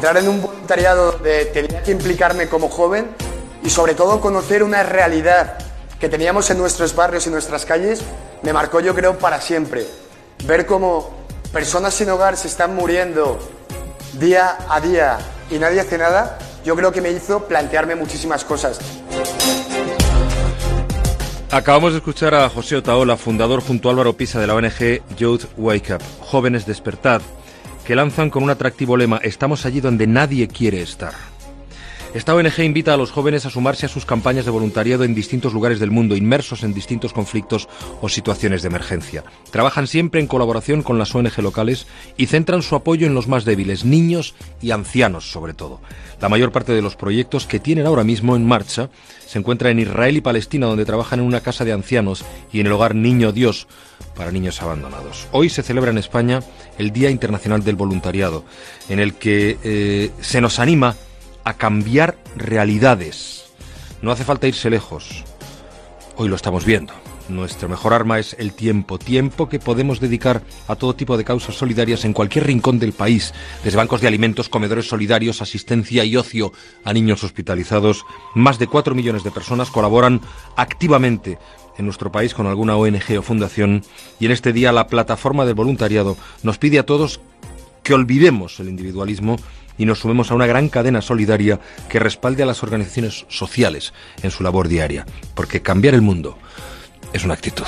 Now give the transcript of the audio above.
entrar en un voluntariado donde tenía que implicarme como joven y sobre todo conocer una realidad que teníamos en nuestros barrios y nuestras calles, me marcó yo creo para siempre. Ver cómo personas sin hogar se están muriendo día a día y nadie hace nada, yo creo que me hizo plantearme muchísimas cosas. Acabamos de escuchar a José Otaola, fundador junto a Álvaro Pisa de la ONG Youth Wake Up, Jóvenes Despertad, que lanzan con un atractivo lema, estamos allí donde nadie quiere estar. Esta ONG invita a los jóvenes a sumarse a sus campañas de voluntariado en distintos lugares del mundo, inmersos en distintos conflictos o situaciones de emergencia. Trabajan siempre en colaboración con las ONG locales y centran su apoyo en los más débiles, niños y ancianos sobre todo. La mayor parte de los proyectos que tienen ahora mismo en marcha se encuentra en Israel y Palestina, donde trabajan en una casa de ancianos y en el hogar Niño Dios para niños abandonados. Hoy se celebra en España el Día Internacional del Voluntariado, en el que eh, se nos anima a cambiar realidades. No hace falta irse lejos. Hoy lo estamos viendo. Nuestro mejor arma es el tiempo, tiempo que podemos dedicar a todo tipo de causas solidarias en cualquier rincón del país, desde bancos de alimentos, comedores solidarios, asistencia y ocio a niños hospitalizados. Más de cuatro millones de personas colaboran activamente en nuestro país con alguna ONG o fundación y en este día la plataforma del voluntariado nos pide a todos que olvidemos el individualismo y nos sumemos a una gran cadena solidaria que respalde a las organizaciones sociales en su labor diaria, porque cambiar el mundo es una actitud.